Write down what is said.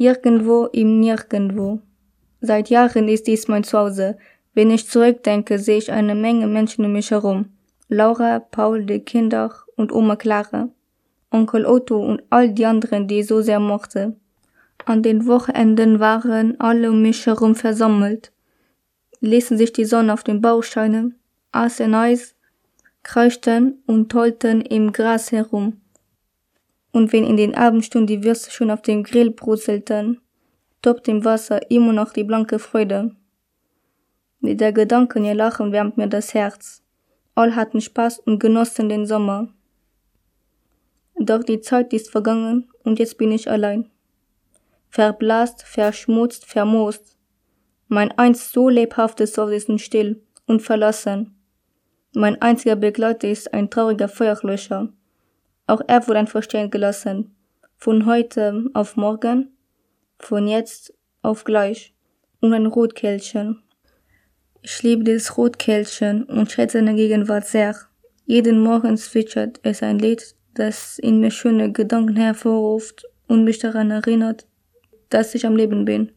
Irgendwo im Nirgendwo. Seit Jahren ist dies mein Zuhause. Wenn ich zurückdenke, sehe ich eine Menge Menschen um mich herum. Laura, Paul, die Kinder und Oma Clara. Onkel Otto und all die anderen, die ich so sehr mochte. An den Wochenenden waren alle um mich herum versammelt, ließen sich die Sonne auf den Bauch scheinen, aßen Eis, kreischten und tollten im Gras herum. Und wenn in den Abendstunden die Würste schon auf dem Grill brutzelten, toppt im Wasser immer noch die blanke Freude. Mit der Gedanken ihr Lachen wärmt mir das Herz. All hatten Spaß und genossen den Sommer. Doch die Zeit ist vergangen und jetzt bin ich allein. Verblasst, verschmutzt, vermoost. Mein einst so lebhaftes Haus ist still und verlassen. Mein einziger Begleiter ist ein trauriger Feuerlöscher. Auch er wurde ein Verstehen gelassen. Von heute auf morgen, von jetzt auf gleich. Und ein Rotkehlchen. Ich liebe dieses Rotkehlchen und schätze seine Gegenwart sehr. Jeden Morgen zwitschert es ein Lied, das in mir schöne Gedanken hervorruft und mich daran erinnert, dass ich am Leben bin.